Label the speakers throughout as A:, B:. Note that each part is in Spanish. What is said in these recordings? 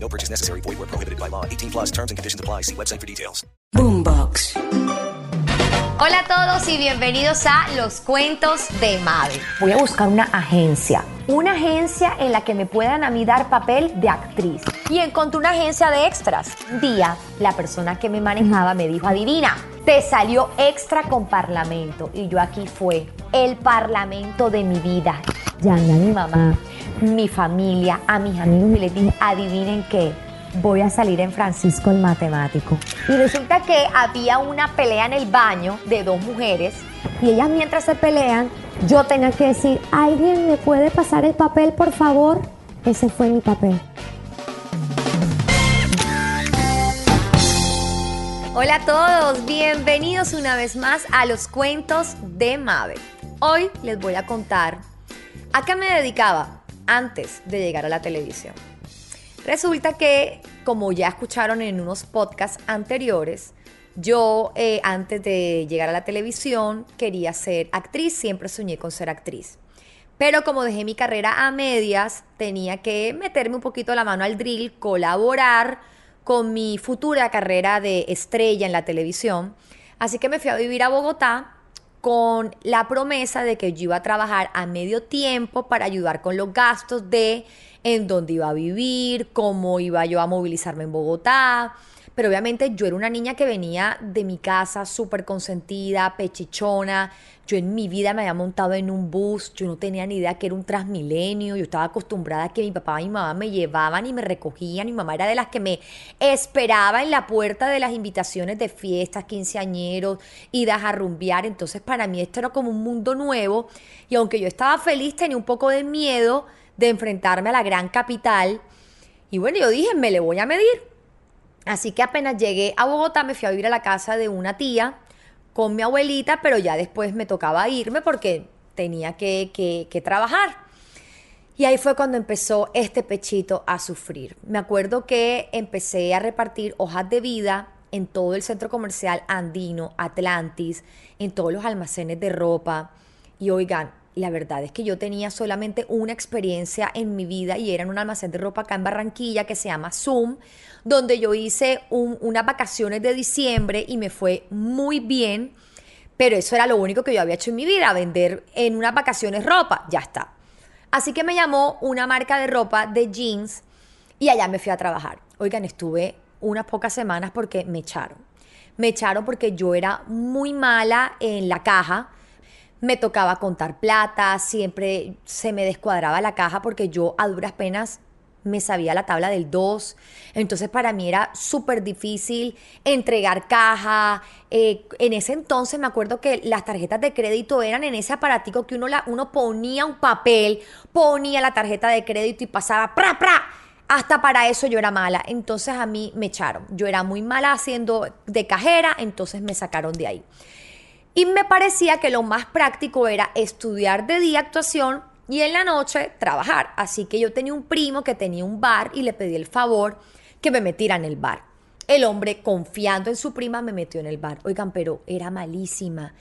A: No purchase necessary. Void where prohibited by law. 18 plus terms and conditions apply. See website for details.
B: Boombox.
C: Hola a todos y bienvenidos a Los Cuentos de Mabel. Voy a buscar una agencia. Una agencia en la que me puedan a mí dar papel de actriz. Y encontré una agencia de extras. Un día, la persona que me manejaba me dijo, adivina, te salió extra con parlamento. Y yo aquí fue el parlamento de mi vida. Llamé a mi mamá, mi familia, a mis amigos y les dije, adivinen qué voy a salir en Francisco el Matemático. Y resulta que había una pelea en el baño de dos mujeres y ellas mientras se pelean, yo tenía que decir, ¿alguien me puede pasar el papel, por favor? Ese fue mi papel. Hola a todos, bienvenidos una vez más a los cuentos de Mabel. Hoy les voy a contar a qué me dedicaba antes de llegar a la televisión. Resulta que, como ya escucharon en unos podcasts anteriores, yo eh, antes de llegar a la televisión quería ser actriz, siempre soñé con ser actriz. Pero como dejé mi carrera a medias, tenía que meterme un poquito la mano al drill, colaborar con mi futura carrera de estrella en la televisión. Así que me fui a vivir a Bogotá con la promesa de que yo iba a trabajar a medio tiempo para ayudar con los gastos de en dónde iba a vivir, cómo iba yo a movilizarme en Bogotá. Pero obviamente yo era una niña que venía de mi casa súper consentida, pechichona. Yo en mi vida me había montado en un bus, yo no tenía ni idea que era un transmilenio, yo estaba acostumbrada a que mi papá y mi mamá me llevaban y me recogían. Mi mamá era de las que me esperaba en la puerta de las invitaciones de fiestas, quinceañeros, idas a rumbear. Entonces para mí esto era como un mundo nuevo y aunque yo estaba feliz tenía un poco de miedo de enfrentarme a la gran capital. Y bueno, yo dije, me le voy a medir. Así que apenas llegué a Bogotá me fui a vivir a la casa de una tía con mi abuelita, pero ya después me tocaba irme porque tenía que, que, trabajar. Y ahí fue cuando empezó este pechito a sufrir. Me acuerdo que empecé a repartir hojas de vida en todo el centro comercial andino, Atlantis, en todos los almacenes de ropa. Y oigan, la verdad es que yo tenía solamente una experiencia en mi vida y era en un almacén de ropa acá en Barranquilla que se llama Zoom, donde yo hice unas vacaciones de diciembre y me fue muy bien, pero eso era lo único que yo había hecho en mi vida, vender en unas vacaciones ropa, ya está. Así que me llamó una marca de ropa de jeans y allá me fui a trabajar. Oigan, estuve unas pocas semanas porque me echaron. Me echaron porque yo era muy mala en la caja me tocaba contar plata, siempre se me descuadraba la caja porque yo a duras penas me sabía la tabla del 2. Entonces para mí era súper difícil entregar caja. Eh, en ese entonces me acuerdo que las tarjetas de crédito eran en ese aparatico que uno, la, uno ponía un papel, ponía la tarjeta de crédito y pasaba ¡pra, pra! Hasta para eso yo era mala. Entonces a mí me echaron. Yo era muy mala haciendo de cajera, entonces me sacaron de ahí. Y me parecía que lo más práctico era estudiar de día actuación y en la noche trabajar. Así que yo tenía un primo que tenía un bar y le pedí el favor que me metiera en el bar. El hombre, confiando en su prima, me metió en el bar. Oigan, pero era malísima.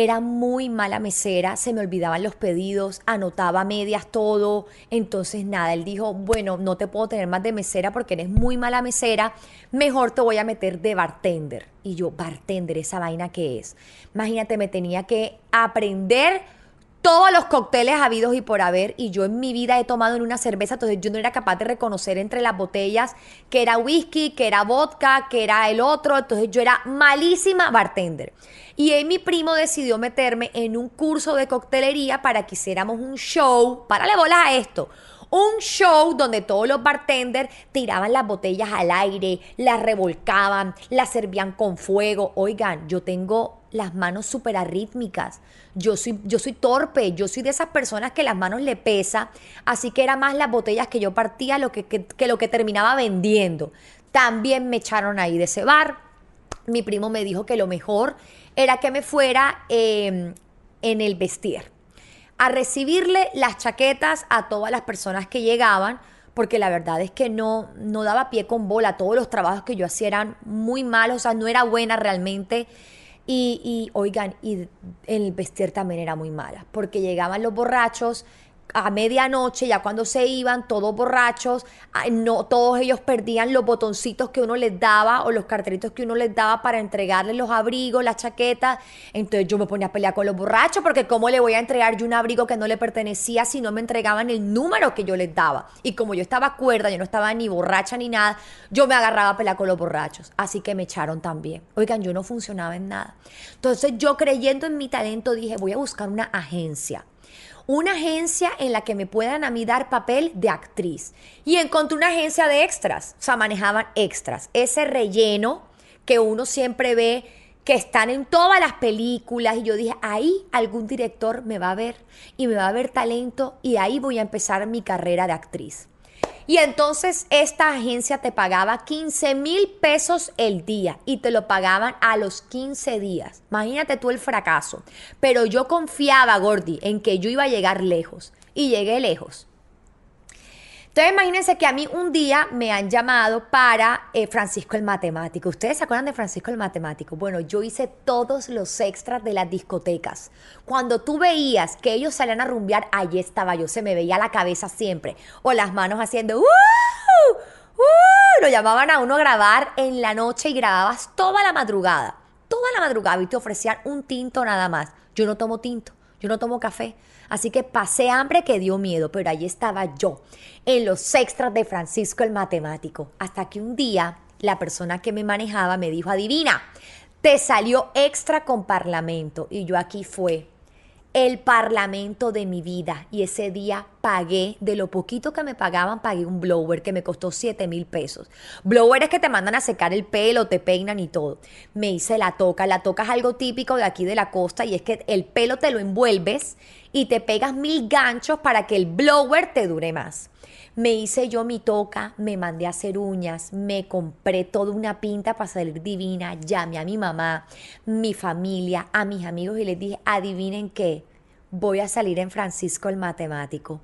C: Era muy mala mesera, se me olvidaban los pedidos, anotaba medias todo. Entonces, nada, él dijo, bueno, no te puedo tener más de mesera porque eres muy mala mesera, mejor te voy a meter de bartender. Y yo, bartender, esa vaina que es. Imagínate, me tenía que aprender todos los cócteles habidos y por haber y yo en mi vida he tomado en una cerveza, entonces yo no era capaz de reconocer entre las botellas que era whisky, que era vodka, que era el otro, entonces yo era malísima bartender. Y ahí mi primo decidió meterme en un curso de coctelería para que hiciéramos un show, párale bolas a esto, un show donde todos los bartenders tiraban las botellas al aire, las revolcaban, las servían con fuego. Oigan, yo tengo las manos súper arrítmicas. Yo soy, yo soy torpe, yo soy de esas personas que las manos le pesa, así que era más las botellas que yo partía lo que, que, lo que terminaba vendiendo. También me echaron ahí de ese bar. mi primo me dijo que lo mejor era que me fuera eh, en el vestir a recibirle las chaquetas a todas las personas que llegaban, porque la verdad es que no, no daba pie con bola. Todos los trabajos que yo hacía eran muy malos, o sea, no era buena realmente. Y, y oigan, y el vestir también era muy mala, porque llegaban los borrachos a medianoche, ya cuando se iban, todos borrachos, ay, no, todos ellos perdían los botoncitos que uno les daba o los cartelitos que uno les daba para entregarles los abrigos, las chaquetas. Entonces yo me ponía a pelear con los borrachos porque cómo le voy a entregar yo un abrigo que no le pertenecía si no me entregaban el número que yo les daba. Y como yo estaba cuerda, yo no estaba ni borracha ni nada, yo me agarraba a pelear con los borrachos. Así que me echaron también. Oigan, yo no funcionaba en nada. Entonces yo creyendo en mi talento dije, voy a buscar una agencia una agencia en la que me puedan a mí dar papel de actriz. Y encontré una agencia de extras, o sea, manejaban extras. Ese relleno que uno siempre ve que están en todas las películas y yo dije, ahí algún director me va a ver y me va a ver talento y ahí voy a empezar mi carrera de actriz. Y entonces esta agencia te pagaba 15 mil pesos el día y te lo pagaban a los 15 días. Imagínate tú el fracaso. Pero yo confiaba, Gordy, en que yo iba a llegar lejos. Y llegué lejos. Entonces imagínense que a mí un día me han llamado para eh, Francisco el Matemático. ¿Ustedes se acuerdan de Francisco el Matemático? Bueno, yo hice todos los extras de las discotecas. Cuando tú veías que ellos salían a rumbear, allí estaba yo, se me veía la cabeza siempre. O las manos haciendo... ¡Uh! ¡Uh! Lo llamaban a uno a grabar en la noche y grababas toda la madrugada. Toda la madrugada y te ofrecían un tinto nada más. Yo no tomo tinto. Yo no tomo café. Así que pasé hambre que dio miedo, pero ahí estaba yo, en los extras de Francisco el Matemático. Hasta que un día la persona que me manejaba me dijo, adivina, te salió extra con Parlamento. Y yo aquí fue el parlamento de mi vida y ese día pagué, de lo poquito que me pagaban, pagué un blower que me costó 7 mil pesos. Blower es que te mandan a secar el pelo, te peinan y todo. Me hice la toca, la toca es algo típico de aquí de la costa y es que el pelo te lo envuelves y te pegas mil ganchos para que el blower te dure más. Me hice yo mi toca, me mandé a hacer uñas, me compré toda una pinta para salir divina, llamé a mi mamá, mi familia, a mis amigos y les dije, adivinen qué, voy a salir en Francisco el Matemático.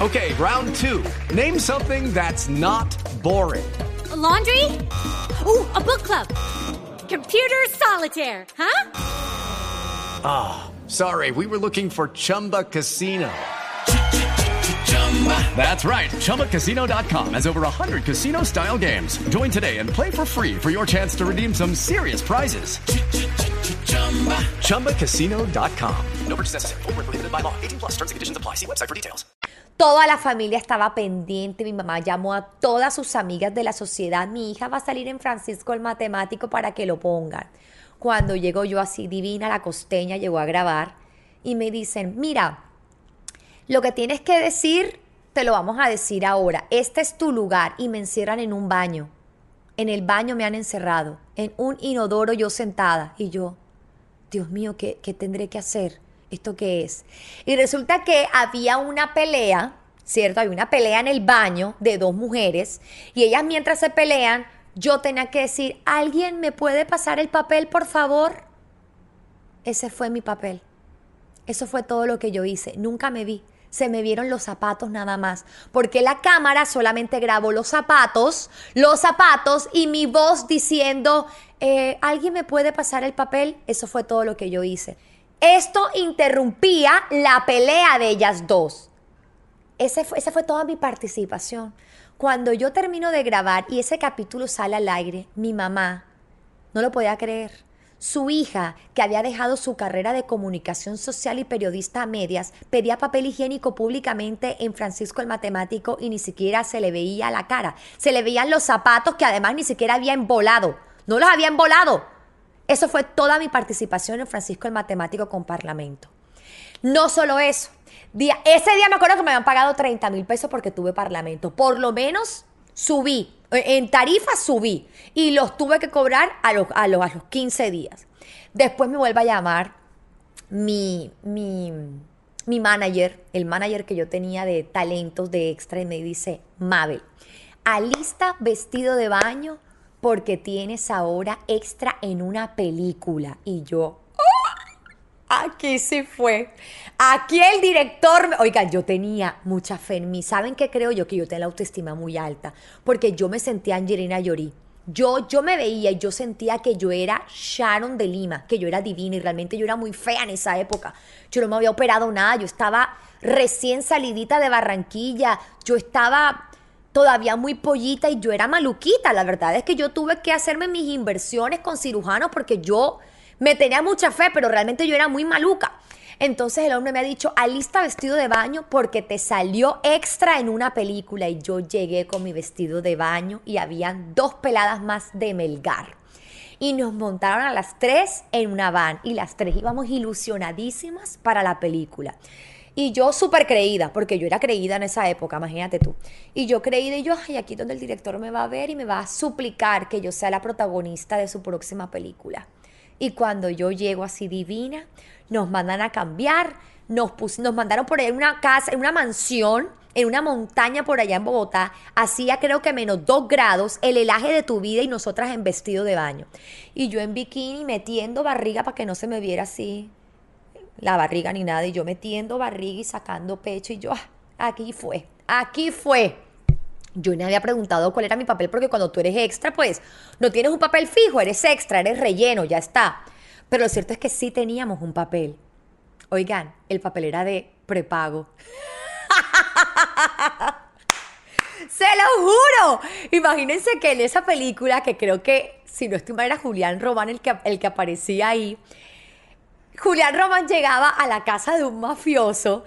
B: Okay, round two. Name something that's not boring.
D: A laundry? Ooh, a book club. Computer solitaire, huh?
B: Ah, sorry, we were looking for Chumba Casino. That's right. ChumbaCasino.com has over 100 casino style games. Join today and play for free for your chance to redeem some serious prizes. ChumbaCasino.com.
A: No purchase necessary. Where prohibited by law. 18 plus terms and conditions apply. See website for details.
C: Toda la familia estaba pendiente, mi mamá llamó a todas sus amigas de la sociedad, mi hija va a salir en Francisco el Matemático para que lo pongan. Cuando llego yo así divina, la costeña llegó a grabar y me dicen, mira, lo que tienes que decir, te lo vamos a decir ahora, este es tu lugar y me encierran en un baño. En el baño me han encerrado, en un inodoro yo sentada y yo, Dios mío, ¿qué, qué tendré que hacer? ¿Esto qué es? Y resulta que había una pelea, ¿cierto? Hay una pelea en el baño de dos mujeres y ellas mientras se pelean, yo tenía que decir, ¿alguien me puede pasar el papel, por favor? Ese fue mi papel. Eso fue todo lo que yo hice. Nunca me vi. Se me vieron los zapatos nada más. Porque la cámara solamente grabó los zapatos, los zapatos y mi voz diciendo, eh, ¿alguien me puede pasar el papel? Eso fue todo lo que yo hice. Esto interrumpía la pelea de ellas dos. Ese fue, esa fue toda mi participación. Cuando yo termino de grabar y ese capítulo sale al aire, mi mamá no lo podía creer. Su hija, que había dejado su carrera de comunicación social y periodista a medias, pedía papel higiénico públicamente en Francisco el Matemático y ni siquiera se le veía la cara. Se le veían los zapatos que además ni siquiera había embolado. No los había embolado. Eso fue toda mi participación en Francisco el Matemático con Parlamento. No solo eso. Día, ese día me acuerdo que me habían pagado 30 mil pesos porque tuve Parlamento. Por lo menos subí. En tarifa subí. Y los tuve que cobrar a los, a los, a los 15 días. Después me vuelve a llamar mi, mi, mi manager, el manager que yo tenía de talentos de extra, y me dice, Mabel, alista vestido de baño porque tienes ahora extra en una película. Y yo, Aquí sí fue. Aquí el director, oiga, yo tenía mucha fe en mí. ¿Saben qué creo yo? Que yo tenía la autoestima muy alta, porque yo me sentía Angelina Jolie. Yo, yo me veía y yo sentía que yo era Sharon de Lima, que yo era divina y realmente yo era muy fea en esa época. Yo no me había operado nada, yo estaba recién salidita de Barranquilla, yo estaba todavía muy pollita y yo era maluquita. La verdad es que yo tuve que hacerme mis inversiones con cirujanos porque yo me tenía mucha fe, pero realmente yo era muy maluca. Entonces el hombre me ha dicho, alista vestido de baño porque te salió extra en una película. Y yo llegué con mi vestido de baño y habían dos peladas más de Melgar. Y nos montaron a las tres en una van y las tres íbamos ilusionadísimas para la película. Y yo súper creída, porque yo era creída en esa época, imagínate tú. Y yo creída y yo, ay, aquí donde el director me va a ver y me va a suplicar que yo sea la protagonista de su próxima película. Y cuando yo llego así divina, nos mandan a cambiar, nos, nos mandaron por ahí en una casa, en una mansión, en una montaña por allá en Bogotá, hacía creo que menos dos grados, el helaje de tu vida y nosotras en vestido de baño. Y yo en bikini metiendo barriga para que no se me viera así la barriga ni nada, y yo metiendo barriga y sacando pecho, y yo, ah, aquí fue, aquí fue. Yo ni había preguntado cuál era mi papel, porque cuando tú eres extra, pues no tienes un papel fijo, eres extra, eres relleno, ya está. Pero lo cierto es que sí teníamos un papel. Oigan, el papel era de prepago. Se lo juro. Imagínense que en esa película, que creo que, si no estoy mal, era Julián Román el que, el que aparecía ahí. Julián Román llegaba a la casa de un mafioso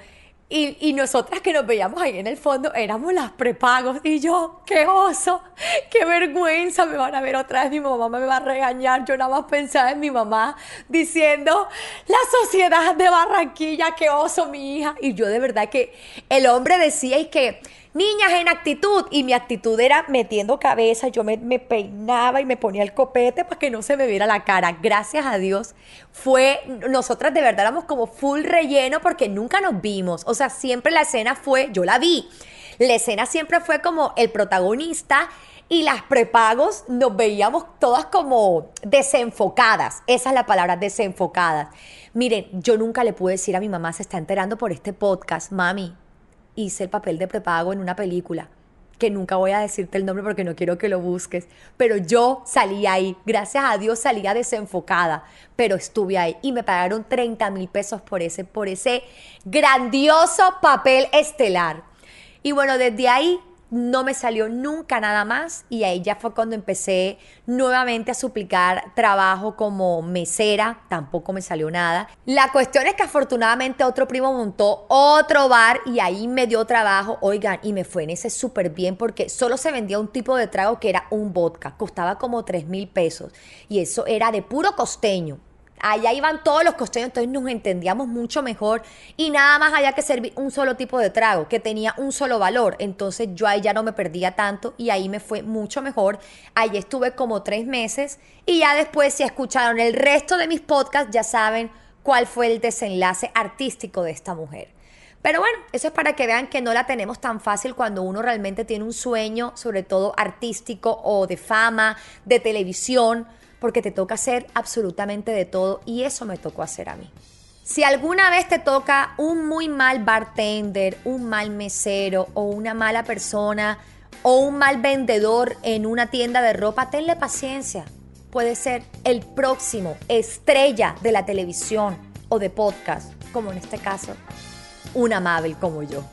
C: y, y nosotras que nos veíamos ahí en el fondo éramos las prepagos. Y yo, qué oso, qué vergüenza, me van a ver otra vez, mi mamá me va a regañar, yo nada más pensaba en mi mamá diciendo, la sociedad de Barranquilla, qué oso mi hija, y yo de verdad que el hombre decía y que niñas en actitud y mi actitud era metiendo cabeza, yo me, me peinaba y me ponía el copete para que no se me viera la cara. Gracias a Dios fue, nosotras de verdad éramos como full relleno porque nunca nos vimos, o sea, siempre la escena fue, yo la vi, la escena siempre fue como el protagonista y las prepagos nos veíamos todas como desenfocadas, esa es la palabra, desenfocadas. Miren, yo nunca le pude decir a mi mamá, se está enterando por este podcast, mami, hice el papel de prepago en una película que nunca voy a decirte el nombre porque no quiero que lo busques, pero yo salí ahí, gracias a Dios salía desenfocada, pero estuve ahí y me pagaron 30 mil pesos por ese, por ese grandioso papel estelar. Y bueno, desde ahí no me salió nunca nada más y ahí ya fue cuando empecé nuevamente a suplicar trabajo como mesera, tampoco me salió nada. La cuestión es que afortunadamente otro primo montó otro bar y ahí me dio trabajo, oigan, y me fue en ese súper bien porque solo se vendía un tipo de trago que era un vodka, costaba como 3 mil pesos y eso era de puro costeño. Allá iban todos los costeños, entonces nos entendíamos mucho mejor y nada más había que servir un solo tipo de trago que tenía un solo valor. Entonces yo ahí ya no me perdía tanto y ahí me fue mucho mejor. Ahí estuve como tres meses y ya después si escucharon el resto de mis podcasts ya saben cuál fue el desenlace artístico de esta mujer. Pero bueno, eso es para que vean que no la tenemos tan fácil cuando uno realmente tiene un sueño, sobre todo artístico o de fama, de televisión porque te toca hacer absolutamente de todo y eso me tocó hacer a mí. Si alguna vez te toca un muy mal bartender, un mal mesero o una mala persona o un mal vendedor en una tienda de ropa, tenle paciencia. Puede ser el próximo estrella de la televisión o de podcast, como en este caso, un amable como yo,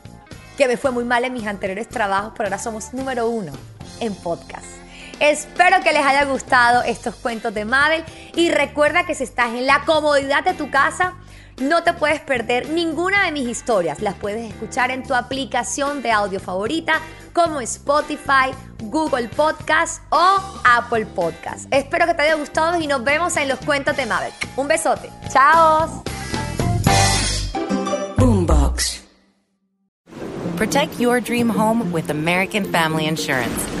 C: que me fue muy mal en mis anteriores trabajos, pero ahora somos número uno en podcast. Espero que les haya gustado estos cuentos de Mabel y recuerda que si estás en la comodidad de tu casa, no te puedes perder ninguna de mis historias. Las puedes escuchar en tu aplicación de audio favorita como Spotify, Google Podcast o Apple Podcast. Espero que te haya gustado y nos vemos en los cuentos de Mabel. Un besote. Chao.
E: Boombox. Protect your dream home with American Family Insurance.